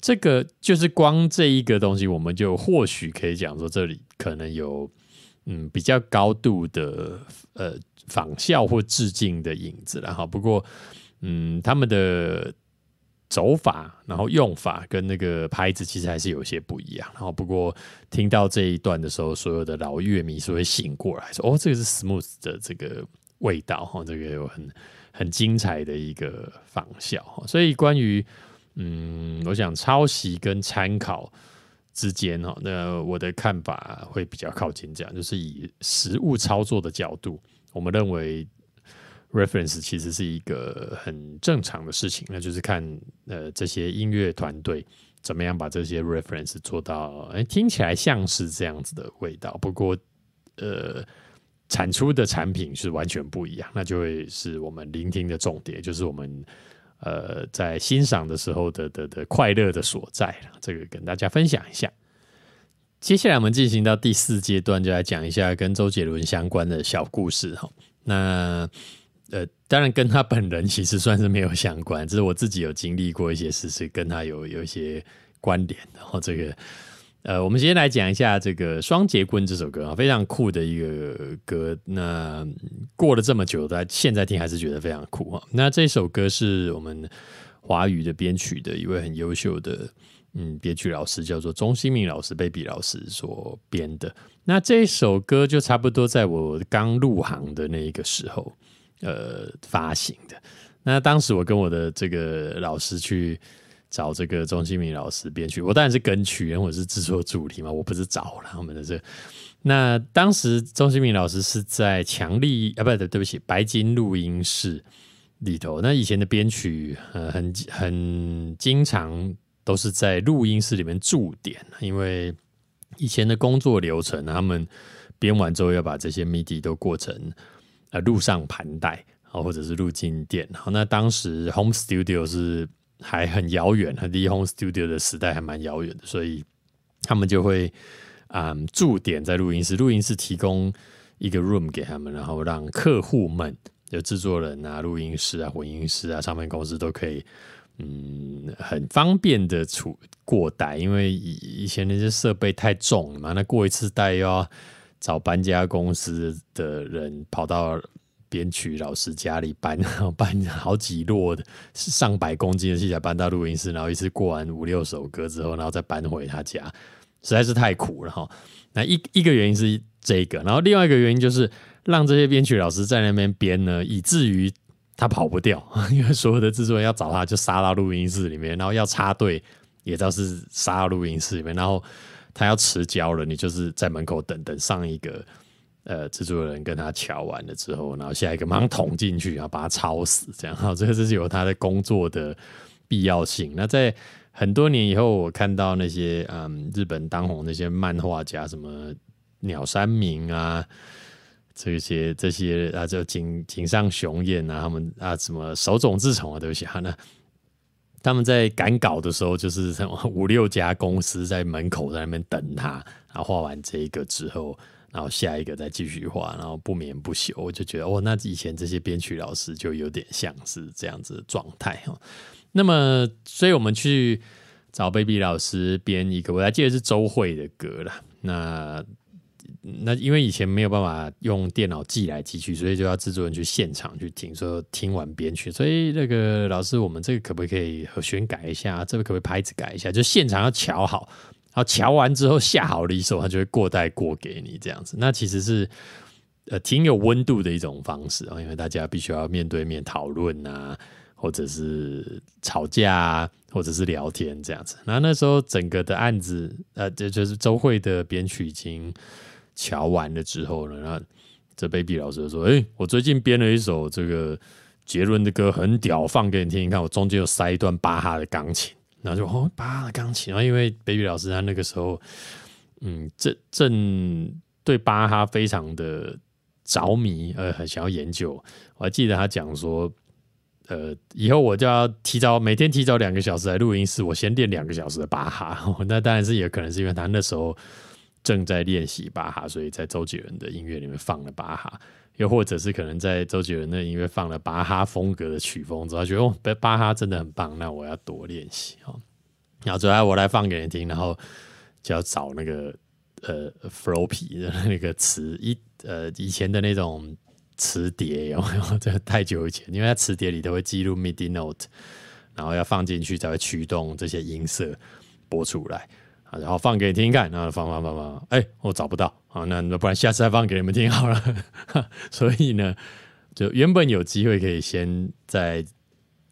这个就是光这一个东西，我们就或许可以讲说，这里可能有嗯比较高度的呃仿效或致敬的影子了哈。不过。嗯，他们的走法，然后用法跟那个拍子其实还是有些不一样。然后不过听到这一段的时候，所有的老乐迷是会醒过来，说：“哦，这个是 smooth 的这个味道哈，这个有很很精彩的一个仿效。”所以关于嗯，我想抄袭跟参考之间哈，那我的看法会比较靠近这样，就是以实物操作的角度，我们认为。reference 其实是一个很正常的事情，那就是看呃这些音乐团队怎么样把这些 reference 做到，哎听起来像是这样子的味道，不过呃产出的产品是完全不一样，那就会是我们聆听的重点，就是我们呃在欣赏的时候的的的快乐的所在。这个跟大家分享一下。接下来我们进行到第四阶段，就来讲一下跟周杰伦相关的小故事哈。那呃，当然跟他本人其实算是没有相关，只是我自己有经历过一些事，是跟他有有一些关联。然后这个，呃，我们先来讲一下这个《双节棍》这首歌啊，非常酷的一个歌。那过了这么久，在现在听还是觉得非常酷啊。那这首歌是我们华语的编曲的一位很优秀的嗯编曲老师，叫做钟新明老师、贝比老师所编的。那这首歌就差不多在我刚入行的那一个时候。呃，发行的那当时我跟我的这个老师去找这个钟新明老师编曲，我当然是跟曲，因为我是制作主题嘛，我不是找了他们的这。那当时钟新明老师是在强力啊，不对，对不起，白金录音室里头。那以前的编曲呃，很很经常都是在录音室里面驻点，因为以前的工作流程，他们编完之后要把这些 MIDI 都过成。呃，录上盘带啊，或者是录进店好，那当时 home studio 是还很遥远，离 home studio 的时代还蛮遥远的，所以他们就会啊驻点在录音室，录音室提供一个 room 给他们，然后让客户们，就制作人啊、录音师啊、混音师啊、唱片公司都可以嗯很方便的出过带，因为以以前那些设备太重了嘛，那过一次带又要。找搬家公司的人跑到编曲老师家里搬，搬好几摞的上百公斤的器材搬到录音室，然后一次过完五六首歌之后，然后再搬回他家，实在是太苦了哈。那一一个原因是这个，然后另外一个原因就是让这些编曲老师在那边编呢，以至于他跑不掉，因为所有的制作人要找他就杀到录音室里面，然后要插队也都是杀到录音室里面，然后。他要迟交了，你就是在门口等等上一个呃制作人跟他瞧完了之后，然后下一个马上捅进去，然后把他抄死，这样哈，这个是有他的工作的必要性。那在很多年以后，我看到那些嗯日本当红那些漫画家，什么鸟山明啊，这些这些啊，就井井上雄彦啊，他们啊什么手冢治虫啊，对不起啊那。他们在赶稿的时候，就是五六家公司在门口在那边等他，然后画完这一个之后，然后下一个再继续画，然后不眠不休。我就觉得，哦，那以前这些编曲老师就有点像是这样子的状态哈。那么，所以我们去找 baby 老师编一个，我还记得是周慧的歌了。那那因为以前没有办法用电脑寄来寄去，所以就要制作人去现场去听，说听完编曲。所以那个老师，我们这个可不可以和弦改一下？这个可不可以拍子改一下？就现场要调好，然后瞧完之后下好了一首，他就会过带过给你这样子。那其实是呃挺有温度的一种方式啊，因为大家必须要面对面讨论啊，或者是吵架啊，或者是聊天这样子。那那时候整个的案子，呃，这就是周慧的编曲已经。瞧完了之后呢，那这 baby 老师就说：“哎，我最近编了一首这个杰伦的歌，很屌，放给你听。你看，我中间有塞一段巴哈的钢琴。然后就哦，巴哈的钢琴。然后因为 baby 老师他那个时候，嗯，正正对巴哈非常的着迷，呃，很想要研究。我还记得他讲说，呃，以后我就要提早每天提早两个小时来录音室，我先练两个小时的巴哈。那当然是也可能是因为他那时候。”正在练习巴哈，所以在周杰伦的音乐里面放了巴哈，又或者是可能在周杰伦的音乐放了巴哈风格的曲风之后，觉得哦，巴哈真的很棒，那我要多练习哦。然后最后我来放给你听，然后就要找那个呃 floppy 的那个词一呃以前的那种磁碟，有没有？这太久以前，因为它磁碟里头会记录 midi note，然后要放进去才会驱动这些音色播出来。然后放给你听看，然后放放放放，哎，我找不到啊，那那不然下次再放给你们听好了。所以呢，就原本有机会可以先在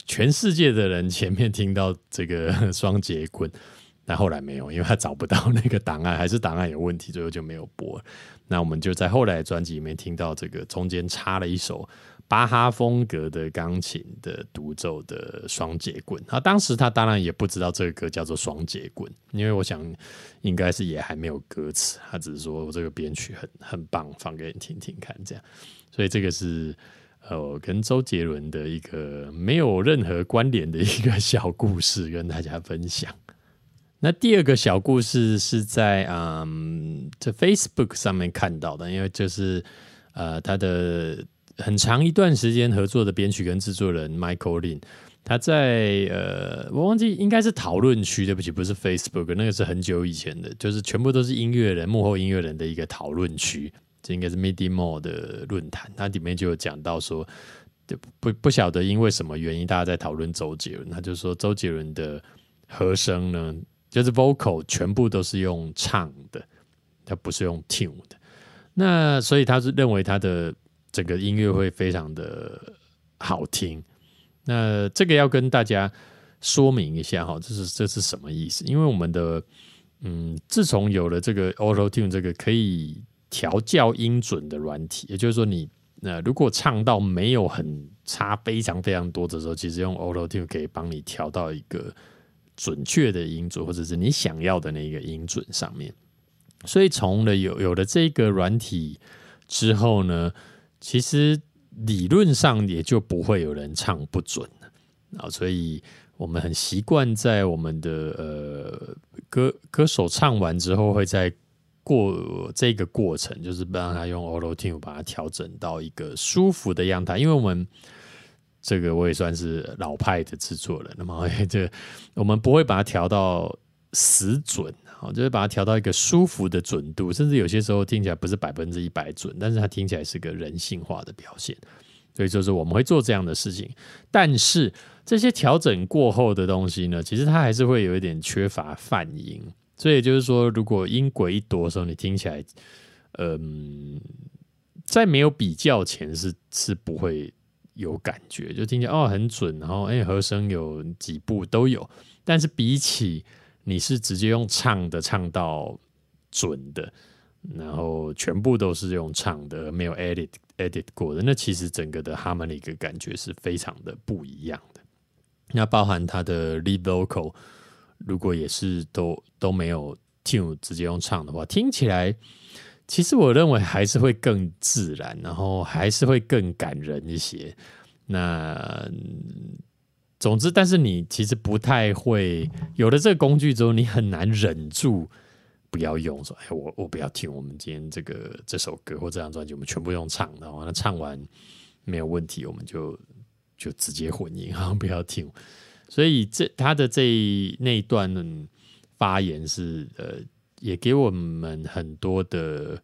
全世界的人前面听到这个 双节棍，但后来没有，因为他找不到那个档案，还是档案有问题，最后就没有播。那我们就在后来专辑里面听到这个中间插了一首。巴哈风格的钢琴的独奏的双节棍，啊当时他当然也不知道这个歌叫做双节棍，因为我想应该是也还没有歌词，他只是说我这个编曲很很棒，放给你听听看这样。所以这个是呃跟周杰伦的一个没有任何关联的一个小故事，跟大家分享。那第二个小故事是在嗯这 Facebook 上面看到的，因为就是呃他的。很长一段时间合作的编曲跟制作人 Michael Lin，他在呃，我忘记应该是讨论区，对不起，不是 Facebook，那个是很久以前的，就是全部都是音乐人幕后音乐人的一个讨论区，这应该是 MIDI More 的论坛，它里面就有讲到说，不不晓得因为什么原因，大家在讨论周杰伦，他就说周杰伦的和声呢，就是 Vocal 全部都是用唱的，他不是用 Tune 的，那所以他是认为他的。整个音乐会非常的好听，那这个要跟大家说明一下哈，这是这是什么意思？因为我们的嗯，自从有了这个 Auto Tune 这个可以调教音准的软体，也就是说，你那如果唱到没有很差非常非常多的时候，其实用 Auto Tune 可以帮你调到一个准确的音准，或者是你想要的那个音准上面。所以从了有有了这个软体之后呢？其实理论上也就不会有人唱不准了啊，所以我们很习惯在我们的呃歌歌手唱完之后，会在过这个过程，就是让他用 Auto Tune 把它调整到一个舒服的样态。因为我们这个我也算是老派的制作人，那么这我们不会把它调到死准。哦，就是把它调到一个舒服的准度，甚至有些时候听起来不是百分之一百准，但是它听起来是个人性化的表现。所以就是我们会做这样的事情，但是这些调整过后的东西呢，其实它还是会有一点缺乏泛音。所以就是说，如果音轨一多的时候，你听起来，嗯，在没有比较前是是不会有感觉，就听起来哦很准，然后哎和声有几步都有，但是比起你是直接用唱的唱到准的，然后全部都是用唱的，没有 edit edit 过的，那其实整个的 harmonic 感觉是非常的不一样的。那包含它的 lead vocal，如果也是都都没有 tune 直接用唱的话，听起来其实我认为还是会更自然，然后还是会更感人一些。那总之，但是你其实不太会有了这个工具之后，你很难忍住不要用。说，哎，我我不要听我们今天这个这首歌或这张专辑，我们全部用唱的。那唱完没有问题，我们就就直接混音，然后不要听。所以这他的这一那一段发言是呃，也给我们很多的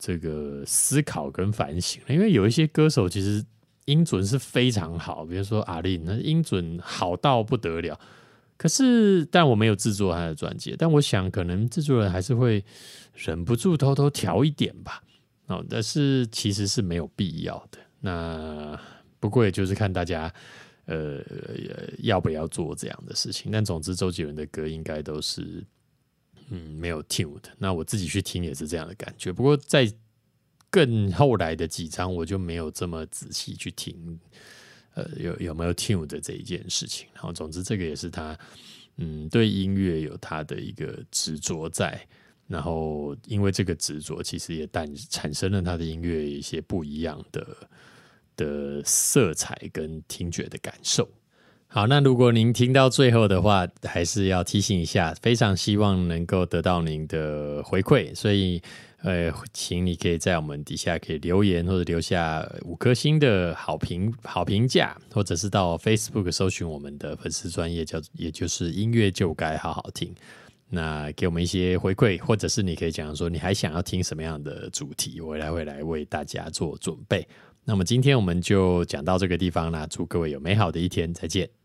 这个思考跟反省。因为有一些歌手其实音准是非常好，比如说阿令，那音准好到不得了。可是，但我没有制作他的专辑，但我想可能制作人还是会忍不住偷偷调一点吧。哦，但是其实是没有必要的。那不过也就是看大家呃要不要做这样的事情。但总之，周杰伦的歌应该都是嗯没有 tune 的。那我自己去听也是这样的感觉。不过在更后来的几张，我就没有这么仔细去听。呃，有有没有 tune 的这一件事情？然后，总之，这个也是他，嗯，对音乐有他的一个执着在。然后，因为这个执着，其实也诞产生了他的音乐一些不一样的的色彩跟听觉的感受。好，那如果您听到最后的话，还是要提醒一下，非常希望能够得到您的回馈，所以。呃，请你可以在我们底下可以留言，或者留下五颗星的好评、好评价，或者是到 Facebook 搜寻我们的粉丝专业，叫也就是音乐就该好好听。那给我们一些回馈，或者是你可以讲说你还想要听什么样的主题，我来会来为大家做准备。那么今天我们就讲到这个地方啦，祝各位有美好的一天，再见。